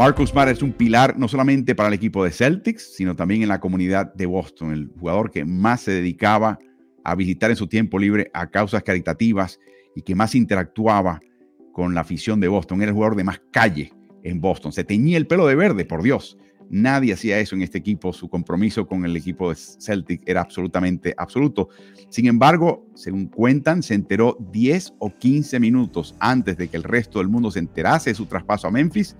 Marcus Smart es un pilar no solamente para el equipo de Celtics, sino también en la comunidad de Boston, el jugador que más se dedicaba a visitar en su tiempo libre a causas caritativas y que más interactuaba con la afición de Boston. Era el jugador de más calle en Boston. Se teñía el pelo de verde, por Dios. Nadie hacía eso en este equipo. Su compromiso con el equipo de Celtic era absolutamente absoluto. Sin embargo, según cuentan, se enteró 10 o 15 minutos antes de que el resto del mundo se enterase de su traspaso a Memphis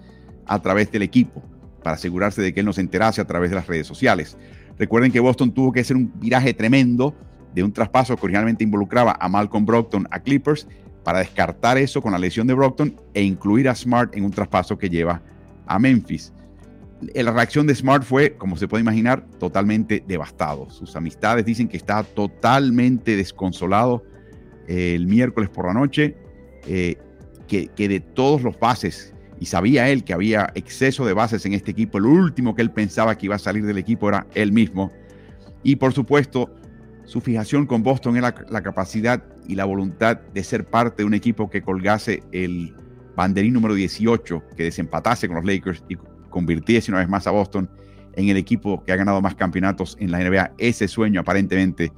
a través del equipo, para asegurarse de que él no se enterase a través de las redes sociales. Recuerden que Boston tuvo que hacer un viraje tremendo de un traspaso que originalmente involucraba a Malcolm Brockton a Clippers para descartar eso con la lesión de Brockton e incluir a Smart en un traspaso que lleva a Memphis. La reacción de Smart fue, como se puede imaginar, totalmente devastado. Sus amistades dicen que está totalmente desconsolado eh, el miércoles por la noche, eh, que, de todos los bases, y sabía él que había exceso de bases en este equipo, el último que él pensaba que iba a salir del equipo era él mismo. Y por supuesto, su fijación con Boston era la, capacidad y la voluntad de ser parte de un equipo que colgase el banderín número 18, que desempatase con los Lakers y convirtiese una vez más a Boston en el equipo que ha ganado más campeonatos en la NBA. Ese sueño aparentemente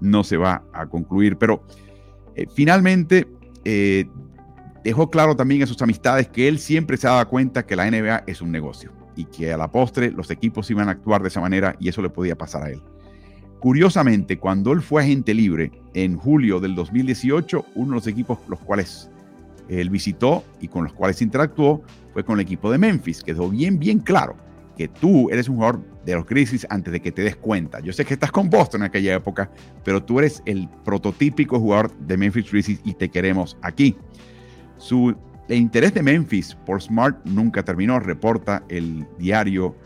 no se va a concluir, pero eh, finalmente eh, dejó claro también a sus amistades que él siempre se daba cuenta que la NBA es un negocio y que a la postre los equipos iban a actuar de esa manera y eso le podía pasar a él. Curiosamente, cuando él fue agente libre en julio del 2018, uno de los equipos los cuales él visitó y con los cuales interactuó fue con el equipo de Memphis, que quedó bien, bien claro que tú eres un jugador de los crisis antes de que te des cuenta. Yo sé que estás con Boston en aquella época, pero tú eres el prototípico jugador de Memphis Grizzlies y te queremos aquí. Su el interés de Memphis por Smart nunca terminó, reporta el diario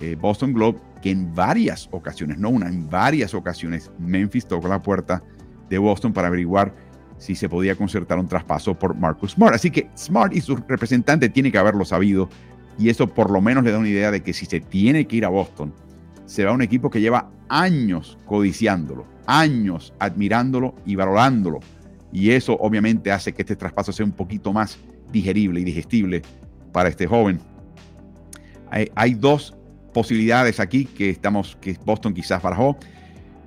eh, Boston Globe que en varias ocasiones, no una, en varias ocasiones, Memphis tocó la puerta de Boston para averiguar si se podía concertar un traspaso por Marcus Smart. Así que Smart y su representante tienen que haberlo sabido y eso por lo menos le da una idea de que si se tiene que ir a Boston, será un equipo que lleva años codiciándolo, años admirándolo y valorándolo. Y eso obviamente hace que este traspaso sea un poquito más digerible y digestible para este joven. Hay, dos posibilidades aquí que estamos, que Boston quizás barajó.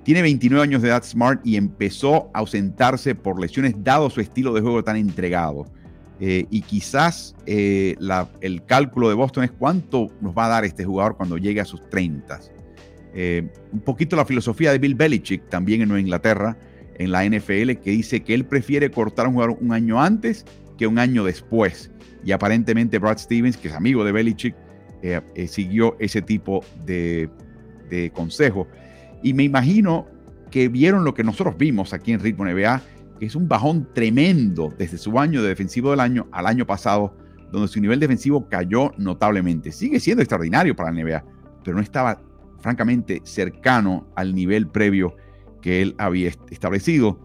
Tiene 29 años de edad Smart y empezó a ausentarse por lesiones dado su estilo de juego tan entregado. Eh, y quizás eh, el cálculo de Boston es cuánto nos va a dar este jugador cuando llegue a sus 30. Eh, un poquito la filosofía de Bill Belichick también en Nueva Inglaterra, en la NFL, que dice que él prefiere cortar a un jugador un año antes que un año después. Y aparentemente Brad Stevens, que es amigo de Belichick, eh, eh, siguió ese tipo de, consejo. Y me imagino que vieron lo que nosotros vimos aquí en Ritmo NBA, que es un bajón tremendo desde su año de defensivo del año al año pasado, donde su nivel defensivo cayó notablemente. Sigue siendo extraordinario para la NBA, pero no estaba francamente cercano al nivel previo que él había establecido.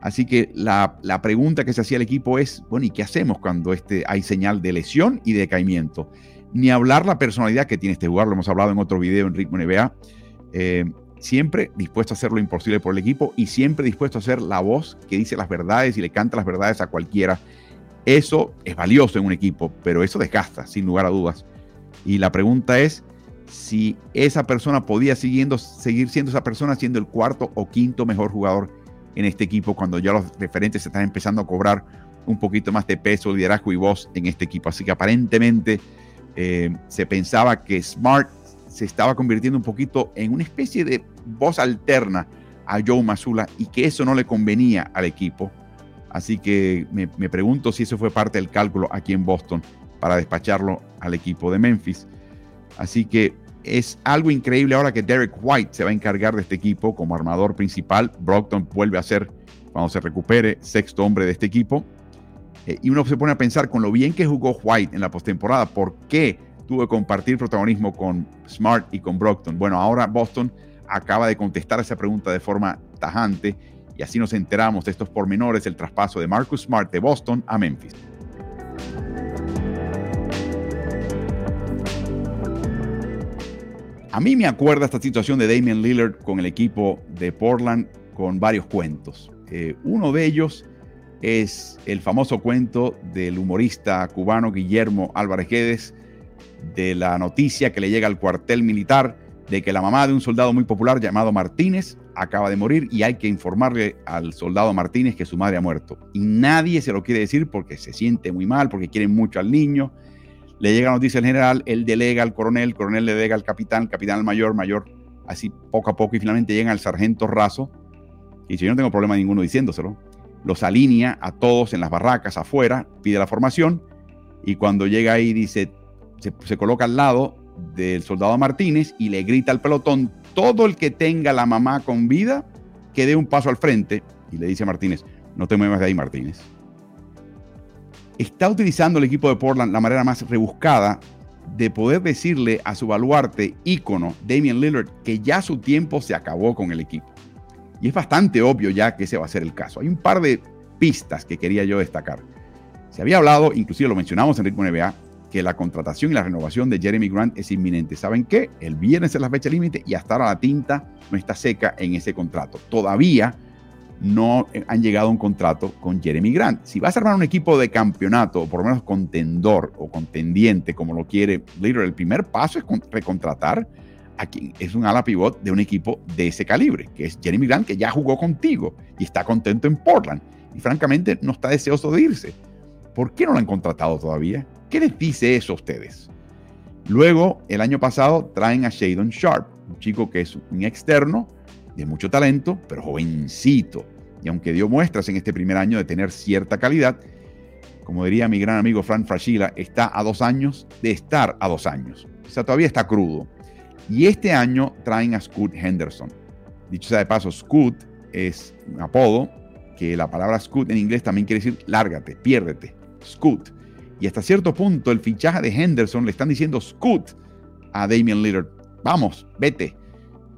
Así que la, la, pregunta que se hacía el equipo es, bueno, ¿y qué hacemos cuando este, hay señal de lesión y de decaimiento? Ni hablar la personalidad que tiene este jugador, lo hemos hablado en otro video en Ritmo NBA. Eh, siempre dispuesto a hacer lo imposible por el equipo y siempre dispuesto a ser la voz que dice las verdades y le canta las verdades a cualquiera. Eso es valioso en un equipo, pero eso desgasta, sin lugar a dudas. Y la pregunta es si esa persona podía siguiendo, seguir siendo esa persona, siendo el cuarto o quinto mejor jugador en este equipo, cuando ya los referentes están empezando a cobrar un poquito más de peso, liderazgo y voz en este equipo. Así que aparentemente eh, se pensaba que Smart se estaba convirtiendo un poquito en una especie de voz alterna a Joe Masula y que eso no le convenía al equipo. Así que me, pregunto si eso fue parte del cálculo aquí en Boston para despacharlo al equipo de Memphis. Así que es algo increíble ahora que Derek White se va a encargar de este equipo como armador principal. Brockton vuelve a ser, cuando se recupere, sexto hombre de este equipo. Eh, y uno se pone a pensar con lo bien que jugó White en la postemporada, ¿por qué tuvo que compartir protagonismo con Smart y con Brockton? Bueno, ahora Boston acaba de contestar esa pregunta de forma tajante y así nos enteramos de estos pormenores del traspaso de Marcus Smart de Boston a Memphis. A mí me acuerda esta situación de Damian Lillard con el equipo de Portland con varios cuentos. Eh, uno de ellos es el famoso cuento del humorista cubano Guillermo Álvarez Guedes, de la noticia que le llega al cuartel militar de que la mamá de un soldado muy popular llamado Martínez acaba de morir y hay que informarle al soldado Martínez que su madre ha muerto. Y nadie se lo quiere decir porque se siente muy mal, porque quieren mucho al niño. Le llega la noticia al general, él delega al coronel, el coronel le delega al capitán, capitán al mayor, mayor, así poco a poco y finalmente llega al sargento raso. Y si yo no tengo problema ninguno diciéndoselo, los alinea a todos en las barracas afuera, pide la formación y cuando llega ahí dice, se, se coloca al lado del soldado Martínez y le grita al pelotón, todo el que tenga la mamá con vida, que dé un paso al frente. Y le dice a Martínez, no te muevas de ahí, Martínez. Está utilizando el equipo de Portland la manera más rebuscada de poder decirle a su baluarte ícono, Damian Lillard, que ya su tiempo se acabó con el equipo. Y es bastante obvio ya que ese va a ser el caso. Hay un par de pistas que quería yo destacar. Se había hablado, inclusive lo mencionamos en Ritmo NBA, que la contratación y la renovación de Jeremy Grant es inminente. ¿Saben qué? El viernes es la fecha límite y hasta ahora la tinta no está seca en ese contrato. Todavía no han llegado a un contrato con Jeremy Grant. Si vas a armar un equipo de campeonato, o por lo menos contendor o contendiente, como lo quiere Leader, el primer paso es recontratar a quien es un ala pivot de un equipo de ese calibre, que es Jeremy Grant, que ya jugó contigo y está contento en Portland. Y francamente no está deseoso de irse. ¿Por qué no lo han contratado todavía? ¿Qué les dice eso a ustedes? Luego, el año pasado, traen a Shadon Sharp, un chico que es un externo de mucho talento, pero jovencito. Y aunque dio muestras en este primer año de tener cierta calidad, como diría mi gran amigo Frank Fragila, está a dos años de estar a dos años. O sea, todavía está crudo. Y este año traen a Scoot Henderson. Dicho sea de paso, Scoot es un apodo que la palabra Scoot en inglés también quiere decir lárgate, piérdete. Scoot. Y hasta cierto punto, el fichaje de Henderson le están diciendo scoot a Damian Lillard. Vamos, vete.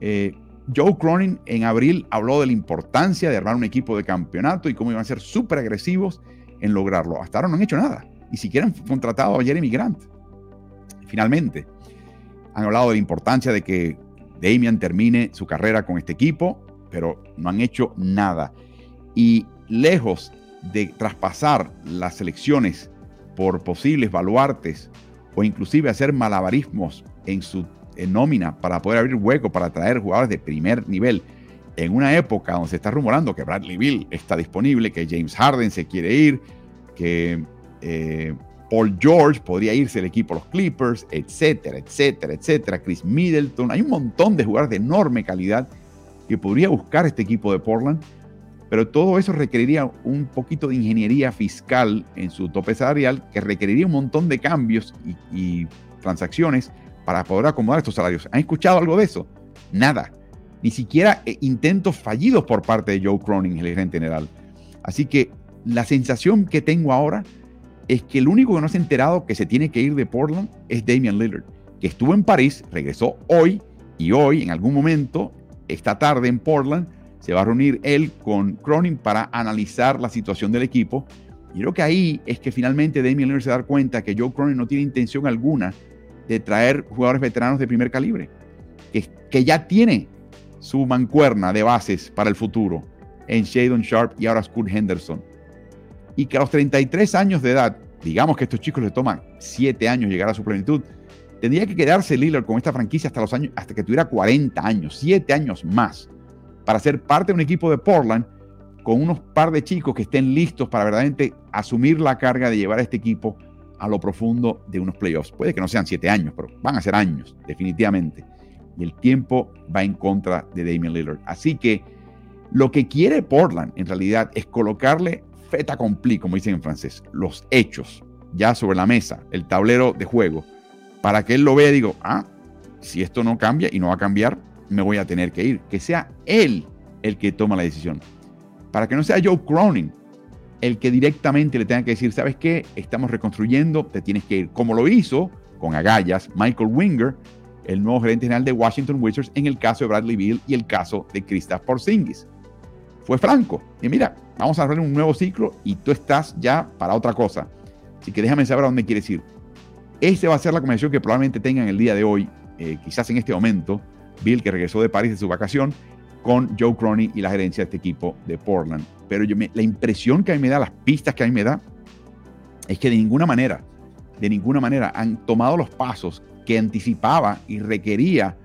Eh, Joe Cronin en abril habló de la importancia de armar un equipo de campeonato y cómo iban a ser súper agresivos en lograrlo. Hasta ahora no han hecho nada. Ni siquiera han contratado a Jeremy Grant. Finalmente, han hablado de la importancia de que Damian termine su carrera con este equipo, pero no han hecho nada. Y lejos de traspasar las elecciones por posibles baluartes o inclusive hacer malabarismos en su nómina para poder abrir hueco para traer jugadores de primer nivel. En una época donde se está rumorando que Bradley Bill está disponible, que James Harden se quiere ir, que eh, Paul George podría irse del equipo a los Clippers, etcétera, etcétera, etcétera. Chris Middleton. Hay un montón de jugadores de enorme calidad que podría buscar este equipo de Portland pero todo eso requeriría un poquito de ingeniería fiscal en su tope salarial, que requeriría un montón de cambios y, transacciones para poder acomodar estos salarios. ¿Han escuchado algo de eso? Nada. Ni siquiera eh, intentos fallidos por parte de Joe Cronin, el gerente general. Así que la sensación que tengo ahora es que el único que no se ha enterado que se tiene que ir de Portland es Damian Lillard, que estuvo en París, regresó hoy y hoy, en algún momento, esta tarde en Portland, se va a reunir él con Cronin para analizar la situación del equipo. Y creo que ahí es que finalmente Damian Lillard se da cuenta que Joe Cronin no tiene intención alguna de traer jugadores veteranos de primer calibre, que, que ya tiene su mancuerna de bases para el futuro en Shadon Sharp y ahora Scott Henderson. Y que a los 33 años de edad, digamos que estos chicos les toman 7 años llegar a su plenitud, tendría que quedarse Lillard con esta franquicia hasta, los años, hasta que tuviera 40 años, 7 años más para ser parte de un equipo de Portland con unos par de chicos que estén listos para verdaderamente asumir la carga de llevar a este equipo a lo profundo de unos playoffs. Puede que no sean siete años, pero van a ser años, definitivamente. Y el tiempo va en contra de Damian Lillard. Así que lo que quiere Portland en realidad es colocarle feta accompli, como dicen en francés, los hechos ya sobre la mesa, el tablero de juego, para que él lo vea y diga, ah, si esto no cambia y no va a cambiar, me voy a tener que ir. Que sea él el que toma la decisión. Para que no sea Joe Cronin el que directamente le tenga que decir, ¿sabes qué? Estamos reconstruyendo, te tienes que ir. Como lo hizo con agallas Michael Winger, el nuevo gerente general de Washington Wizards, en el caso de Bradley Beal y el caso de Kristaps Porzingis. Fue franco. Y mira, vamos a hacer un nuevo ciclo y tú estás ya para otra cosa. Así que déjame saber a dónde quieres ir. Esa va a ser la conversación que probablemente tengan el día de hoy, eh, quizás en este momento, Bill, que regresó de París de su vacación, con Joe Cronin y la gerencia de este equipo de Portland. Pero yo me, la impresión que a mí me da, las pistas que a mí me da, es que de ninguna manera de ninguna manera han tomado los pasos que anticipaba y requería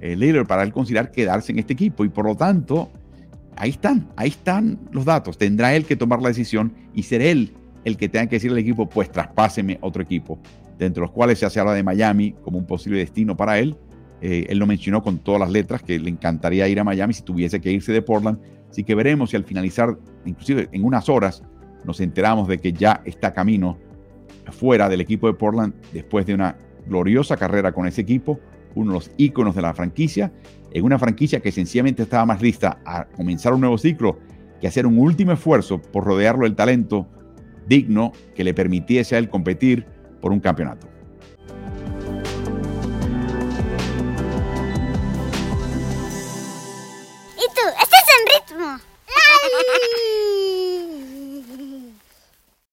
el eh, líder para él considerar quedarse en este equipo. Y por lo tanto, ahí están, ahí están los datos. Tendrá él que tomar la decisión y ser él el que tenga que decirle al equipo, pues traspáseme otro equipo, de los cuales se hace habla de Miami como un posible destino para él. Eh, él lo mencionó con todas las letras que le encantaría ir a Miami si tuviese que irse de Portland. Así que veremos si al finalizar, inclusive en unas horas, nos enteramos de que ya está camino fuera del equipo de Portland después de una gloriosa carrera con ese equipo, uno de los íconos de la franquicia, en una franquicia que sencillamente estaba más lista a comenzar un nuevo ciclo que hacer un último esfuerzo por rodearlo del talento digno que le permitiese a él competir por un campeonato.